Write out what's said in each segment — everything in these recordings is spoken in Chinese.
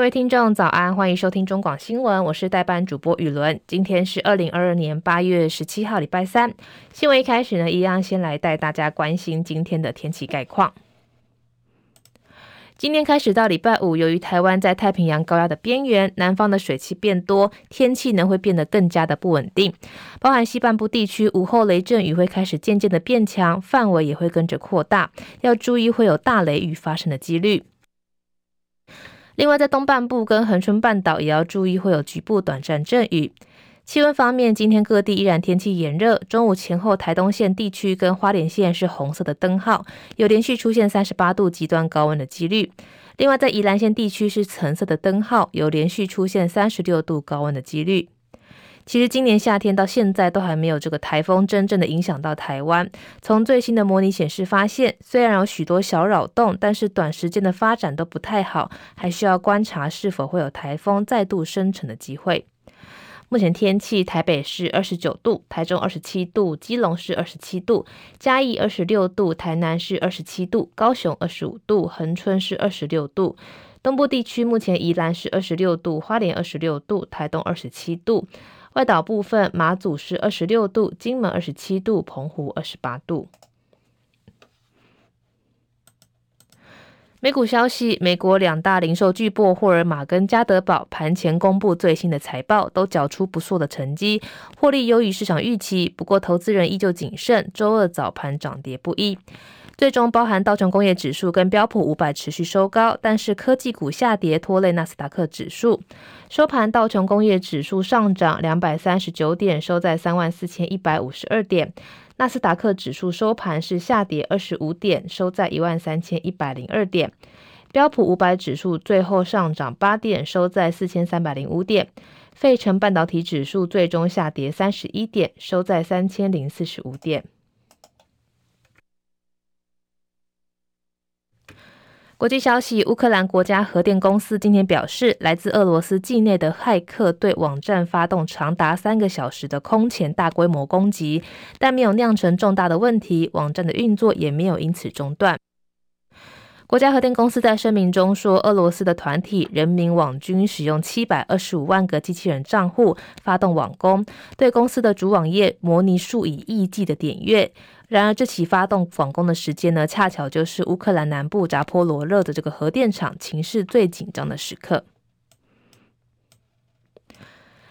各位听众早安，欢迎收听中广新闻，我是代班主播雨伦。今天是二零二二年八月十七号，礼拜三。新闻一开始呢，一样先来带大家关心今天的天气概况。今天开始到礼拜五，由于台湾在太平洋高压的边缘，南方的水汽变多，天气呢会变得更加的不稳定，包含西半部地区午后雷阵雨会开始渐渐的变强，范围也会跟着扩大，要注意会有大雷雨发生的几率。另外，在东半部跟恒春半岛也要注意会有局部短暂阵雨。气温方面，今天各地依然天气炎热，中午前后台东县地区跟花莲县是红色的灯号，有连续出现三十八度极端高温的几率。另外，在宜兰县地区是橙色的灯号，有连续出现三十六度高温的几率。其实今年夏天到现在都还没有这个台风真正的影响到台湾。从最新的模拟显示发现，虽然有许多小扰动，但是短时间的发展都不太好，还需要观察是否会有台风再度生成的机会。目前天气：台北市二十九度，台中二十七度，基隆市二十七度，嘉义二十六度，台南市二十七度，高雄二十五度，恒春市二十六度。东部地区目前宜兰是二十六度，花莲二十六度，台东二十七度。外岛部分，马祖是二十六度，金门二十七度，澎湖二十八度。美股消息，美国两大零售巨擘沃尔玛跟家得宝盘前公布最新的财报，都缴出不错的成绩，获利优于市场预期。不过，投资人依旧谨慎，周二早盘涨跌不一。最终，包含道琼工业指数跟标普五百持续收高，但是科技股下跌拖累纳斯达克指数。收盘，道琼工业指数上涨两百三十九点，收在三万四千一百五十二点。纳斯达克指数收盘是下跌二十五点，收在一万三千一百零二点。标普五百指数最后上涨八点，收在四千三百零五点。费城半导体指数最终下跌三十一点，收在三千零四十五点。国际消息：乌克兰国家核电公司今天表示，来自俄罗斯境内的骇客对网站发动长达三个小时的空前大规模攻击，但没有酿成重大的问题，网站的运作也没有因此中断。国家核电公司在声明中说，俄罗斯的团体人民网军使用七百二十五万个机器人账户发动网攻，对公司的主网页模拟数以亿计的点阅。然而，这起发动网攻的时间呢，恰巧就是乌克兰南部扎波罗热的这个核电厂情势最紧张的时刻。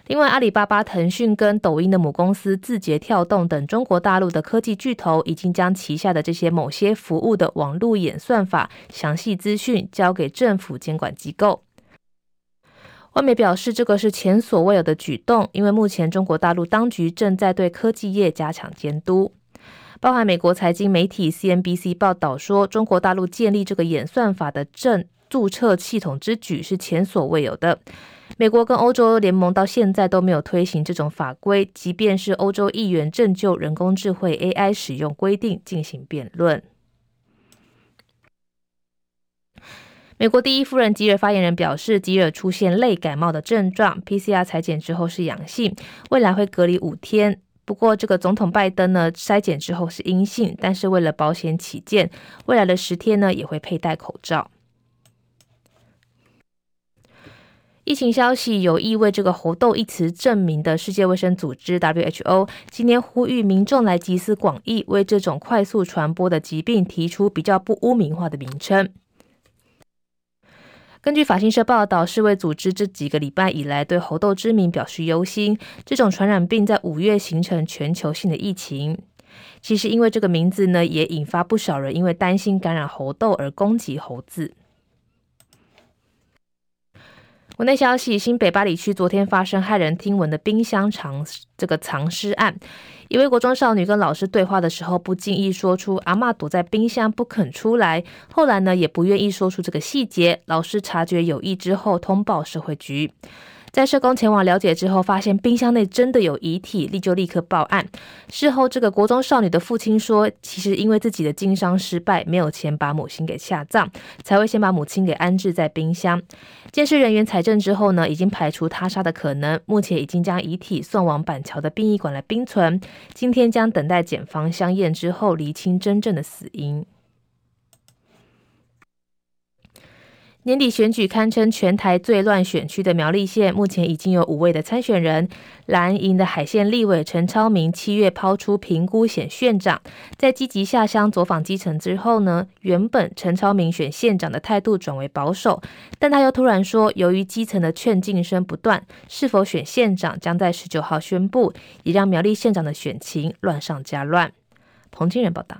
另外，阿里巴巴、腾讯跟抖音的母公司字节跳动等中国大陆的科技巨头，已经将旗下的这些某些服务的网络演算法详细资讯交给政府监管机构。外媒表示，这个是前所未有的举动，因为目前中国大陆当局正在对科技业加强监督。包含美国财经媒体 CNBC 报道说，中国大陆建立这个演算法的证注册系统之举是前所未有的。美国跟欧洲联盟到现在都没有推行这种法规，即便是欧洲议员正就人工智慧 AI 使用规定进行辩论。美国第一夫人吉尔发言人表示，吉尔出现类感冒的症状，PCR 裁剪之后是阳性，未来会隔离五天。不过，这个总统拜登呢，筛检之后是阴性，但是为了保险起见，未来的十天呢也会佩戴口罩。疫情消息有意为这个“猴痘”一词正名的世界卫生组织 WHO 今天呼吁民众来集思广益，为这种快速传播的疾病提出比较不污名化的名称。根据法新社报道，世卫组织这几个礼拜以来对猴痘之名表示忧心。这种传染病在五月形成全球性的疫情。其实，因为这个名字呢，也引发不少人因为担心感染猴痘而攻击猴子。国内消息：新北巴里区昨天发生骇人听闻的冰箱藏这个藏尸案。一位国中少女跟老师对话的时候，不经意说出“阿妈躲在冰箱不肯出来”，后来呢，也不愿意说出这个细节。老师察觉有意之后，通报社会局。在社工前往了解之后，发现冰箱内真的有遗体，立就立刻报案。事后，这个国中少女的父亲说，其实因为自己的经商失败，没有钱把母亲给下葬，才会先把母亲给安置在冰箱。监视人员采证之后呢，已经排除他杀的可能，目前已经将遗体送往板桥的殡仪馆来冰存。今天将等待检方相验之后，厘清真正的死因。年底选举堪称全台最乱选区的苗栗县，目前已经有五位的参选人。蓝营的海线立委陈超明七月抛出评估选县长，在积极下乡走访基层之后呢，原本陈超明选县长的态度转为保守，但他又突然说，由于基层的劝进声不断，是否选县长将在十九号宣布，也让苗栗县长的选情乱上加乱。彭清仁报道。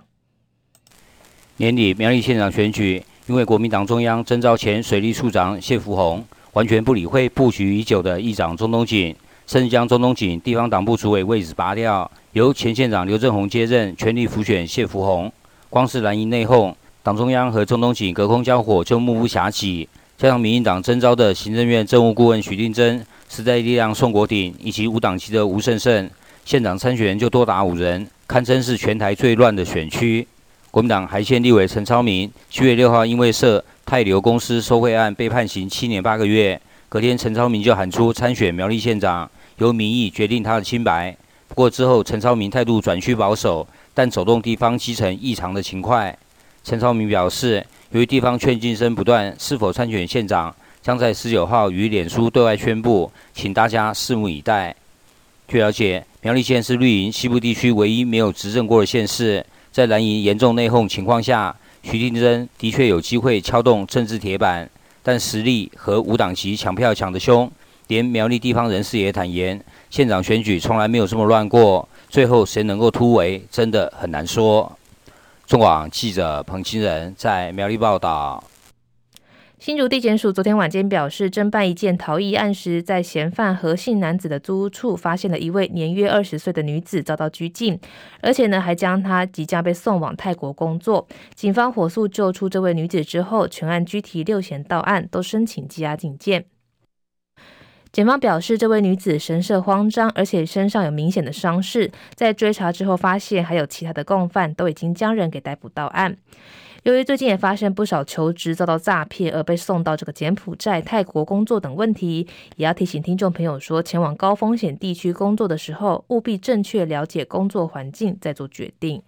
年底苗栗县长选举。因为国民党中央征召前水利处长谢福洪，完全不理会布局已久的议长钟东锦，甚至将钟东锦地方党部主委位置拔掉，由前县长刘政鸿接任，全力辅选谢福洪。光是蓝营内讧，党中央和钟东锦隔空交火就目不暇给。加上民进党征召的行政院政务顾问许定真、时代力量宋国鼎以及无党籍的吴胜胜，县长参选人就多达五人，堪称是全台最乱的选区。国民党还县立委陈超明七月六号因为涉泰流公司受贿案被判刑七年八个月，隔天陈超明就喊出参选苗栗县长，由民意决定他的清白。不过之后陈超明态度转趋保守，但走动地方基层异常的勤快。陈超明表示，由于地方劝进声不断，是否参选县长将在十九号与脸书对外宣布，请大家拭目以待。据了解，苗栗县是绿营西部地区唯一没有执政过的县市。在蓝营严重内讧情况下，徐定珍的确有机会敲动政治铁板，但实力和无党籍抢票抢得凶，连苗栗地方人士也坦言，县长选举从来没有这么乱过。最后谁能够突围，真的很难说。中广记者彭清仁在苗栗报道。新竹地检署昨天晚间表示，侦办一件逃逸案时，在嫌犯何姓男子的租屋处发现了一位年约二十岁的女子遭到拘禁，而且呢还将她即将被送往泰国工作。警方火速救出这位女子之后，全案拘提六嫌到案，都申请羁押禁见。检方表示，这位女子神色慌张，而且身上有明显的伤势，在追查之后发现还有其他的共犯都已经将人给逮捕到案。由于最近也发生不少求职遭到诈骗而被送到这个柬埔寨、泰国工作等问题，也要提醒听众朋友说，前往高风险地区工作的时候，务必正确了解工作环境，再做决定。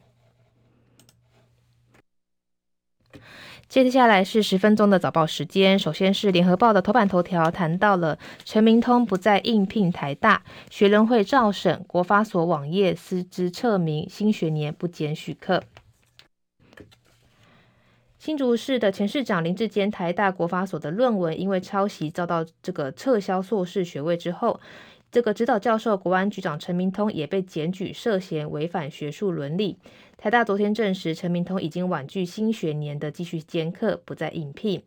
接下来是十分钟的早报时间，首先是联合报的头版头条，谈到了陈明通不再应聘台大，学伦会照审，国发所网页私资撤名，新学年不减许课。新竹市的前市长林志坚，台大国发所的论文因为抄袭遭到这个撤销硕士学位之后，这个指导教授国安局长陈明通也被检举涉嫌违反学术伦理。台大昨天证实，陈明通已经婉拒新学年的继续兼课，不再应聘。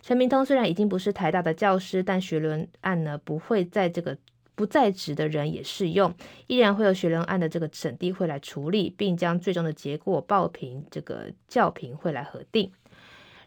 陈明通虽然已经不是台大的教师，但学伦案呢不会在这个不在职的人也适用，依然会有学伦案的这个审定会来处理，并将最终的结果报评这个教评会来核定。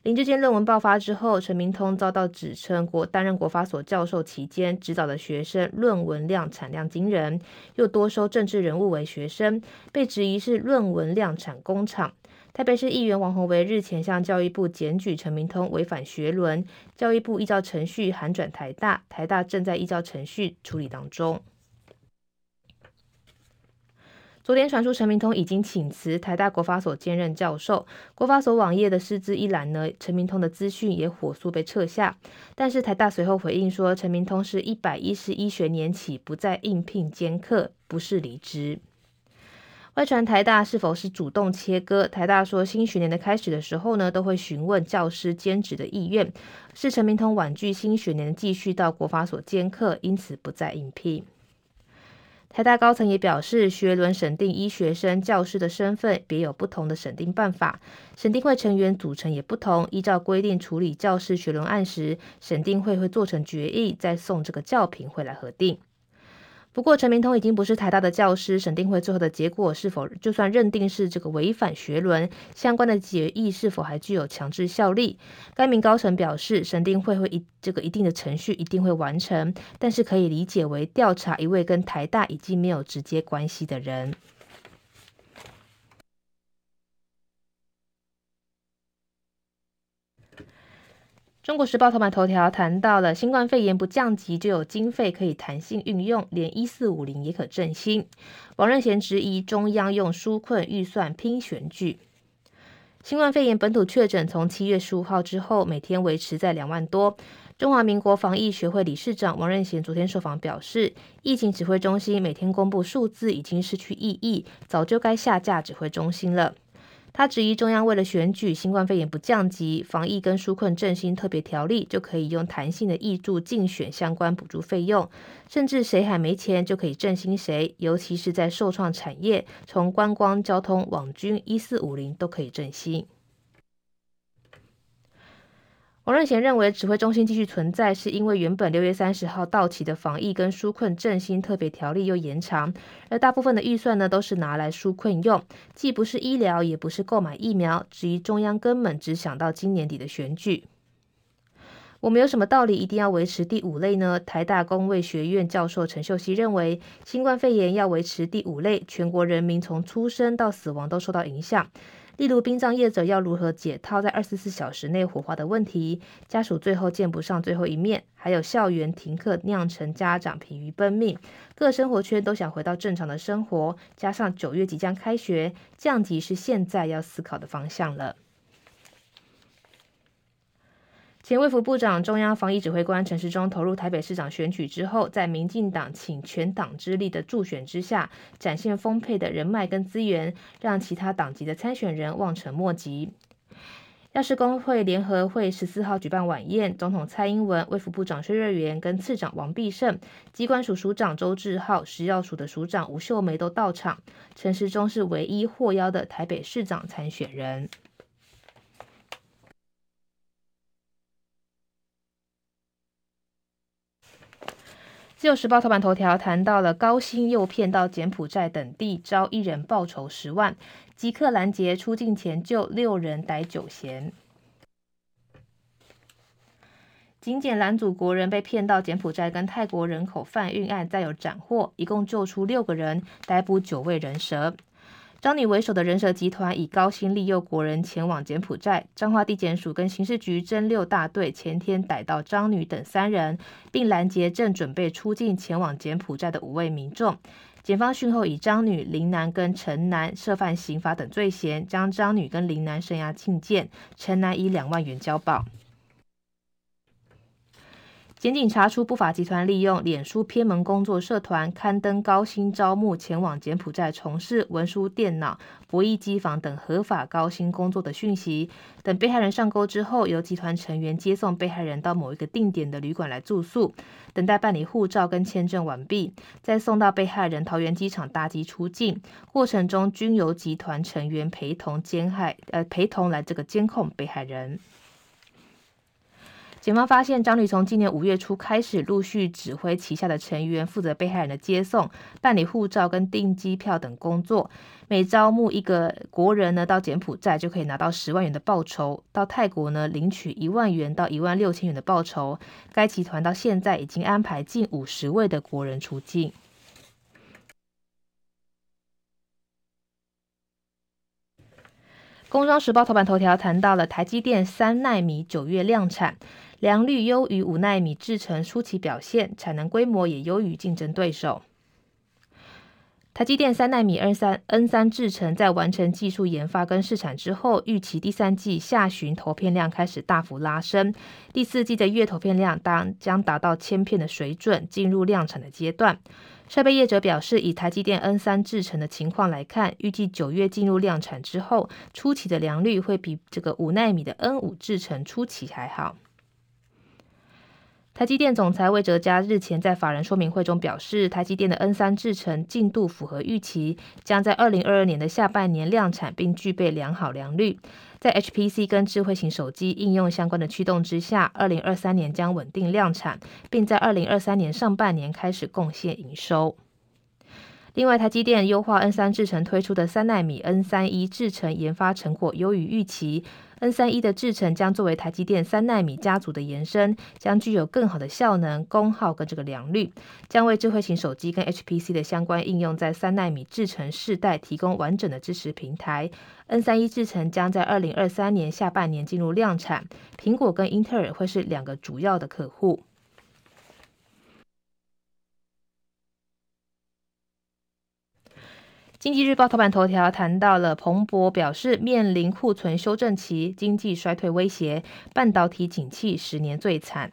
林志坚论文爆发之后，陈明通遭到指称国担任国发所教授期间，指导的学生论文量产量惊人，又多收政治人物为学生，被质疑是论文量产工厂。台北市议员王鸿薇日前向教育部检举陈明通违反学伦，教育部依照程序函转台大，台大正在依照程序处理当中。昨天传出陈明通已经请辞台大国发所兼任教授，国发所网页的师资一栏呢，陈明通的资讯也火速被撤下。但是台大随后回应说，陈明通是一百一十一学年起不再应聘兼课，不是离职。外传台大是否是主动切割？台大说新学年的开始的时候呢，都会询问教师兼职的意愿，是陈明通婉拒新学年继续到国发所兼课，因此不再应聘。台大高层也表示，学伦审定医学生、教师的身份别有不同的审定办法，审定会成员组成也不同。依照规定处理教师学伦案时，审定会会做成决议，再送这个教评会来核定。不过，陈明通已经不是台大的教师，审定会最后的结果是否就算认定是这个违反学伦相关的决议，是否还具有强制效力？该名高层表示，审定会会一这个一定的程序一定会完成，但是可以理解为调查一位跟台大已经没有直接关系的人。中国时报头版头条谈到了新冠肺炎不降级就有经费可以弹性运用，连一四五零也可振兴。王任贤质疑中央用纾困预算拼选举。新冠肺炎本土确诊从七月十五号之后，每天维持在两万多。中华民国防疫学会理事长王任贤昨天受访表示，疫情指挥中心每天公布数字已经失去意义，早就该下架指挥中心了。他质疑中央为了选举，新冠肺炎不降级，防疫跟纾困振兴特别条例就可以用弹性的挹注竞选相关补助费用，甚至谁还没钱就可以振兴谁，尤其是在受创产业，从观光、交通、网军、一四五零都可以振兴。王任贤认为，指挥中心继续存在，是因为原本六月三十号到期的防疫跟纾困振兴特别条例又延长，而大部分的预算呢，都是拿来纾困用，既不是医疗，也不是购买疫苗，质疑中央根本只想到今年底的选举。我们有什么道理一定要维持第五类呢？台大公卫学院教授陈秀熙认为，新冠肺炎要维持第五类，全国人民从出生到死亡都受到影响。例如，殡葬业者要如何解套在二十四小时内火化的问题，家属最后见不上最后一面，还有校园停课酿成家长疲于奔命，各生活圈都想回到正常的生活，加上九月即将开学，降级是现在要思考的方向了。前卫福部长、中央防疫指挥官陈时中投入台北市长选举之后，在民进党请全党之力的助选之下，展现丰沛的人脉跟资源，让其他党籍的参选人望尘莫及。药师公会联合会十四号举办晚宴，总统蔡英文、卫福部长薛瑞元跟次长王必胜、机关署署长周志浩、食药署的署长吴秀梅都到场。陈时中是唯一获邀的台北市长参选人。自由时报头版头条谈到了高薪诱骗到柬埔寨等地，招一人报酬十万，即刻拦截出境前救六人逮九嫌。警检拦阻国人被骗到柬埔寨跟泰国人口贩运案，再有斩获，一共救出六个人，逮捕九位人蛇。张女为首的人蛇集团以高薪利诱国人前往柬埔寨，彰化地检署跟刑事局侦六大队前天逮到张女等三人，并拦截正准备出境前往柬埔寨的五位民众。检方讯后以张女、林男跟陈男涉犯刑法等罪嫌，将张女跟林男声押禁见，陈男以两万元交保。检警查出不法集团利用脸书偏门工作社团刊登高薪招募前往柬埔寨从事文书电脑、博弈机房等合法高薪工作的讯息。等被害人上钩之后，由集团成员接送被害人到某一个定点的旅馆来住宿，等待办理护照跟签证完毕，再送到被害人桃园机场搭机出境。过程中均由集团成员陪同监害，呃，陪同来这个监控被害人。警方发现，张女从今年五月初开始，陆续指挥旗下的成员负责被害人的接送、办理护照跟订机票等工作。每招募一个国人呢，到柬埔寨就可以拿到十万元的报酬；到泰国呢，领取一万元到一万六千元的报酬。该集团到现在已经安排近五十位的国人出境。工商时报头版头条谈到了台积电三奈米九月量产。良率优于五纳米制程初期表现，产能规模也优于竞争对手。台积电三纳米 N 三 N 三制程在完成技术研发跟试产之后，预期第三季下旬投片量开始大幅拉升，第四季的月投片量当将达到千片的水准，进入量产的阶段。设备业者表示，以台积电 N 三制程的情况来看，预计九月进入量产之后，初期的良率会比这个五纳米的 N 五制程初期还好。台积电总裁魏哲嘉日前在法人说明会中表示，台积电的 N 三制程进度符合预期，将在二零二二年的下半年量产，并具备良好良率。在 HPC 跟智慧型手机应用相关的驱动之下，二零二三年将稳定量产，并在二零二三年上半年开始贡献营收。另外，台积电优化 N 三制程推出的三纳米 N 三一制程研发成果优于预期。N 三一的制程将作为台积电三纳米家族的延伸，将具有更好的效能、功耗跟这个良率，将为智慧型手机跟 HPC 的相关应用在三纳米制程世代提供完整的支持平台。N 三一制程将在二零二三年下半年进入量产，苹果跟英特尔会是两个主要的客户。经济日报头版头条谈到了彭博表示，面临库存修正期，经济衰退威胁，半导体景气十年最惨。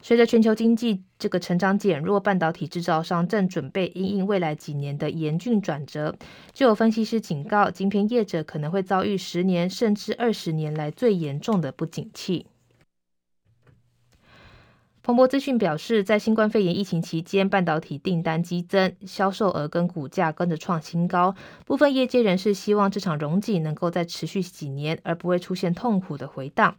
随着全球经济这个成长减弱，半导体制造商正准备因应未来几年的严峻转折。就有分析师警告，晶片业者可能会遭遇十年甚至二十年来最严重的不景气。彭博资讯表示，在新冠肺炎疫情期间，半导体订单激增，销售额跟股价跟着创新高。部分业界人士希望这场融景能够再持续几年，而不会出现痛苦的回荡。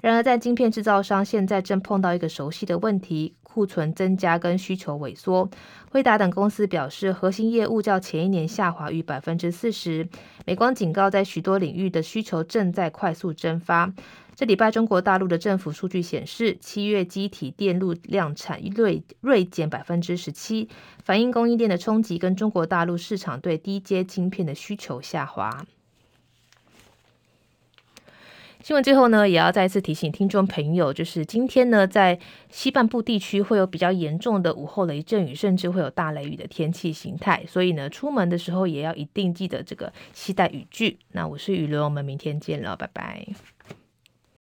然而，在晶片制造商现在正碰到一个熟悉的问题：库存增加跟需求萎缩。惠达等公司表示，核心业务较前一年下滑逾百分之四十。美光警告，在许多领域的需求正在快速蒸发。这礼拜，中国大陆的政府数据显示，七月积体电路量产锐锐减百分之十七，反映供应链的冲击跟中国大陆市场对低阶晶片的需求下滑。新闻最后呢，也要再次提醒听众朋友，就是今天呢，在西半部地区会有比较严重的午后雷阵雨，甚至会有大雷雨的天气形态，所以呢，出门的时候也要一定记得这个携带雨具。那我是雨伦，我们明天见了，拜拜。